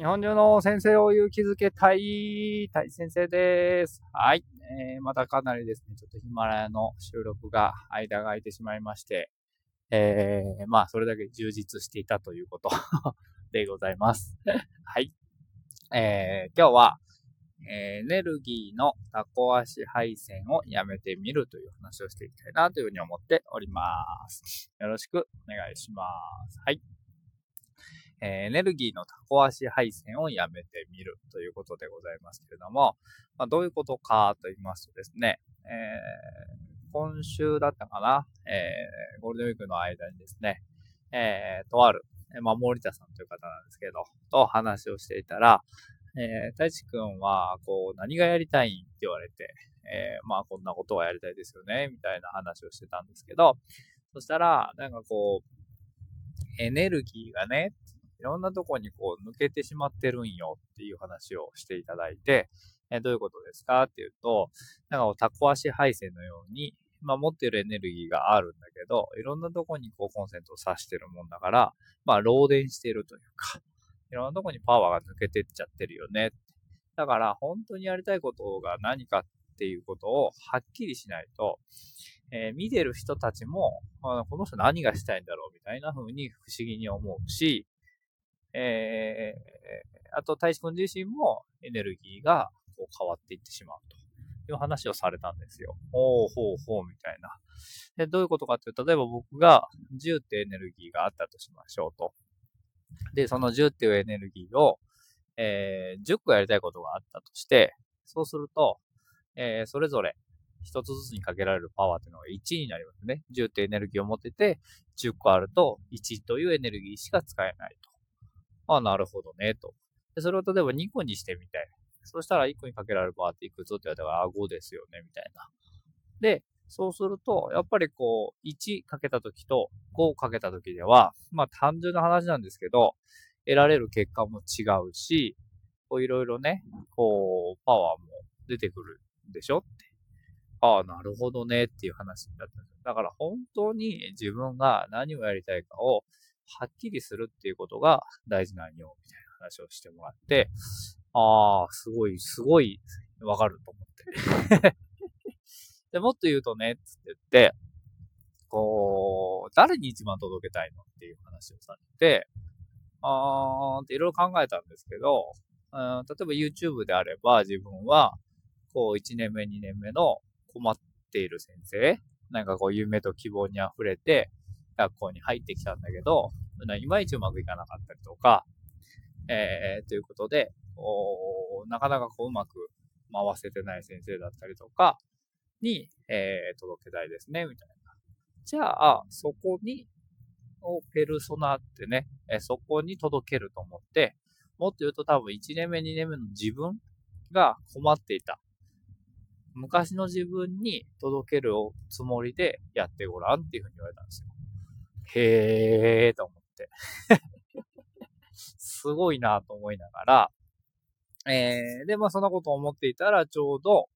日本中の先生を勇気づけたい、たい先生です。はい。えー、またかなりですね、ちょっとヒマラヤの収録が間が空いてしまいまして、えー、まあ、それだけ充実していたということ でございます。はい。えー、今日は、エネルギーのタコ足配線をやめてみるという話をしていきたいなというふうに思っております。よろしくお願いします。はい。えエネルギーのタコ足配線をやめてみるということでございますけれども、まあ、どういうことかと言いますとですね、えー、今週だったかな、えー、ゴールデンウィークの間にですね、えー、とある、まあ、森田さんという方なんですけど、と話をしていたら、えー、太一くんは、こう、何がやりたいって言われて、えー、まあ、こんなことはやりたいですよね、みたいな話をしてたんですけど、そしたら、なんかこう、エネルギーがね、いろんなとこにこう抜けてしまってるんよっていう話をしていただいて、えどういうことですかっていうと、なんかタコ足配線のように、まあ持ってるエネルギーがあるんだけど、いろんなとこにこうコンセントを挿してるもんだから、まあ漏電してるというか、いろんなとこにパワーが抜けてっちゃってるよね。だから本当にやりたいことが何かっていうことをはっきりしないと、えー、見てる人たちも、あこの人何がしたいんだろうみたいな風に不思議に思うし、えー、あと、大志君自身もエネルギーがこう変わっていってしまうという話をされたんですよ。ほうほうほうみたいな。で、どういうことかっていうと、例えば僕が10ってエネルギーがあったとしましょうと。で、その10っていうエネルギーを、えー、10個やりたいことがあったとして、そうすると、えー、それぞれ一つずつにかけられるパワーっていうのが1になりますね。10ってエネルギーを持ってて、10個あると1というエネルギーしか使えないと。あ、なるほどね、と。で、それを例えば2個にしてみたい。そしたら1個にかけられるバーっていくつって言われたら、あ、5ですよね、みたいな。で、そうすると、やっぱりこう、1かけた時と5かけた時では、まあ単純な話なんですけど、得られる結果も違うし、こういろいろね、こう、パワーも出てくるんでしょって。ああ、なるほどねっていう話になったんですよ。だから本当に自分が何をやりたいかをはっきりするっていうことが大事なんよ、みたいな話をしてもらって、ああ、すごい、すごい、わかると思って。で、もっと言うとね、つって言って、こう、誰に一番届けたいのっていう話をされて、あーっていろいろ考えたんですけど、うん、例えば YouTube であれば自分は、こう、1年目、2年目の困っている先生、なんかこう、夢と希望に溢れて、学校に入ってきたんだけど、いまいちうまくいかなかったりとか、えー、ということで、なかなかこううまく回せてない先生だったりとかに、えー、届けたいですね、みたいな。じゃあ、そこに、をペルソナってね、えそこに届けると思って、もっと言うと多分1年目、2年目の自分が困っていた。昔の自分に届けるつもりでやってごらんっていうふうに言われたんですよ。へえーと思って。すごいなと思いながら、えー、で、まあそんなことを思っていたら、ちょうど、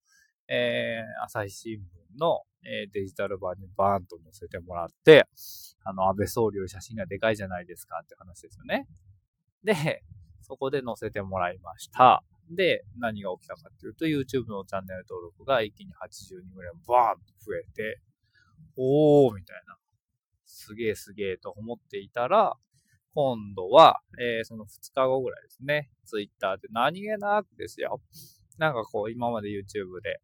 えー、朝日新聞の、えー、デジタル版にバーンと載せてもらって、あの、安倍総理より写真がでかいじゃないですかって話ですよね。で、そこで載せてもらいました。で、何が起きたかっていうと、YouTube のチャンネル登録が一気に80人ぐらいバーンと増えて、おーみたいな。すげえすげえと思っていたら、今度は、えー、その2日後ぐらいですね、Twitter で何気なくですよ。なんかこう、今まで YouTube で、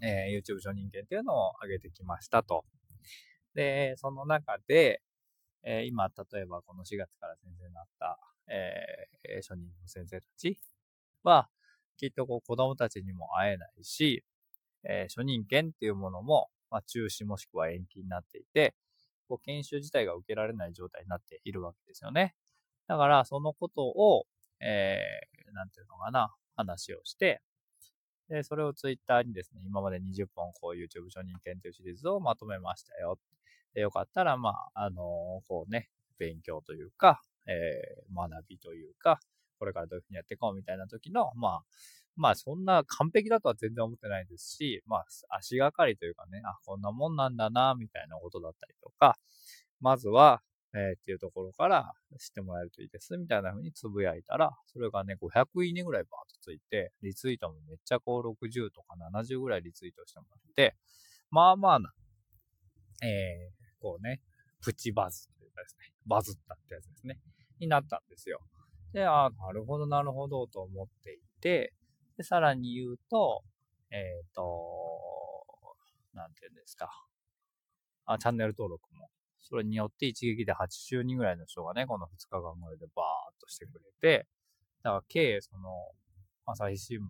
えー、YouTube 初任権っていうのを上げてきましたと。で、その中で、えー、今、例えばこの4月から先生になった、えー、初任の先生たちは、きっとこう子供たちにも会えないし、えー、初任権っていうものも、まあ、中止もしくは延期になっていて、こう研修自体が受けられない状態になっているわけですよね。だから、そのことを、えー、なんていうのかな、話をして、で、それをツイッターにですね、今まで20本こう YouTube 承認検定シリーズをまとめましたよ。で、よかったら、まあ、あのー、こうね、勉強というか、えー、学びというか、これからどういうふうにやっていこうみたいな時の、まあ、まあそんな完璧だとは全然思ってないですし、まあ足がかりというかね、あ、こんなもんなんだな、みたいなことだったりとか、まずは、えー、っていうところから知ってもらえるといいです、みたいな風につぶやいたら、それがね、500いいねぐらいバーッとついて、リツイートもめっちゃこう60とか70ぐらいリツイートしてもらって、まあまあな、えー、こうね、プチバズというかですね、バズったってやつですね、になったんですよ。で、ああ、なるほど、なるほど、と思っていて、で、さらに言うと、えっ、ー、と、なんていうんですか。あ、チャンネル登録も。それによって一撃で80人ぐらいの人がね、この2日間ぐらいでバーっとしてくれて、だから計その、朝日新聞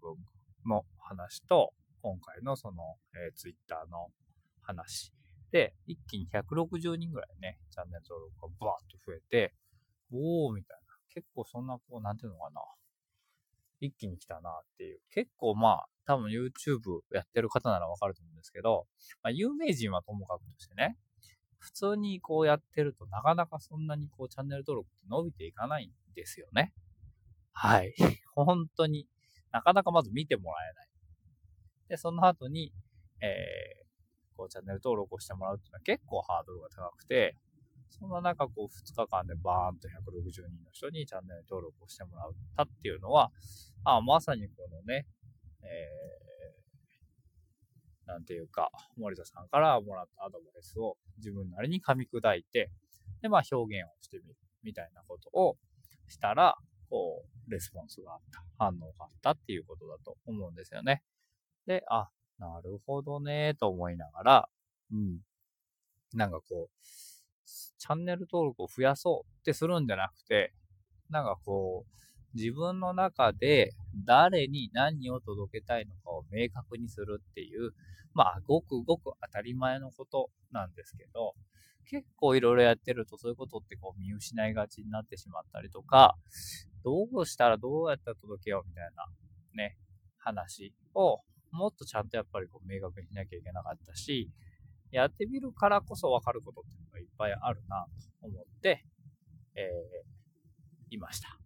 の話と、今回のその、えー、ツイッターの話で、一気に160人ぐらいね、チャンネル登録がバーっと増えて、おーみたいな。結構そんな、こう、なんていうのかな。一気に来たなっていう。結構まあ、多分 YouTube やってる方ならわかると思うんですけど、まあ、有名人はともかくとしてね、普通にこうやってるとなかなかそんなにこうチャンネル登録って伸びていかないんですよね。はい。本当になかなかまず見てもらえない。で、その後に、えー、こうチャンネル登録をしてもらうっていうのは結構ハードルが高くて、そんな中、こう、2日間でバーンと160人の人にチャンネル登録をしてもらったっていうのは、あまさにこのね、えー、なんていうか、森田さんからもらったアドバイスを自分なりに噛み砕いて、で、まあ表現をしてみるみたいなことをしたら、こう、レスポンスがあった、反応があったっていうことだと思うんですよね。で、あ、なるほどね、と思いながら、うん。なんかこう、チャンネル登録を増やそうってするんじゃなくて、なんかこう、自分の中で誰に何を届けたいのかを明確にするっていう、まあ、ごくごく当たり前のことなんですけど、結構いろいろやってるとそういうことってこう見失いがちになってしまったりとか、どうしたらどうやったら届けようみたいなね、話をもっとちゃんとやっぱりこう明確にしなきゃいけなかったし、やってみるからこそわかることっていうのがいっぱいあるなと思って、えー、いました。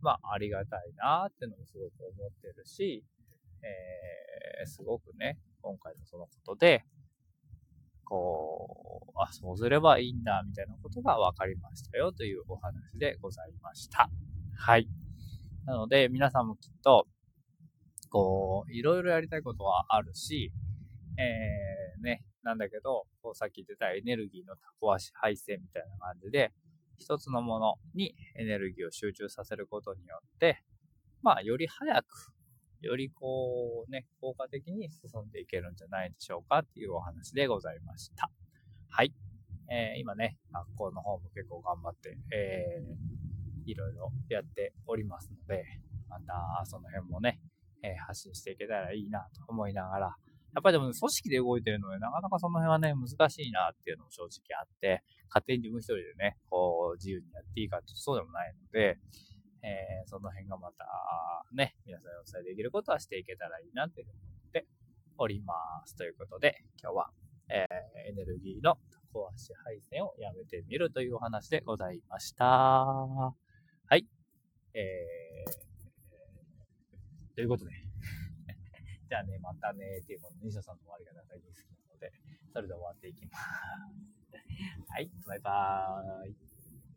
まあ、ありがたいなってのもすごく思ってるし、えー、すごくね、今回のそのことで、こう、あ、そうすればいいんだ、みたいなことが分かりましたよというお話でございました。はい。なので、皆さんもきっと、こう、いろいろやりたいことはあるし、えー、ね、なんだけど、こうさっき言ってたエネルギーのタコ足配線みたいな感じで、一つのものにエネルギーを集中させることによって、まあ、より早く、よりこうね、効果的に進んでいけるんじゃないでしょうかっていうお話でございました。はい。えー、今ね、学校の方も結構頑張って、えー、いろいろやっておりますので、またその辺もね、えー、発信していけたらいいなと思いながら、やっぱりでも、組織で動いてるので、なかなかその辺はね、難しいなっていうのも正直あって、勝手に自分一人でね、こう、自由にやっていいかってそうでもないので、えー、その辺がまた、ね、皆さんにお伝えできることはしていけたらいいなって思っております。ということで、今日は、えー、エネルギーの壊し配線をやめてみるというお話でございました。はい。えー、ということで、じゃあね、またね、っていうこの西田さんの終わりが大好きなので、それで終わっていきます。はい、バイバーイ。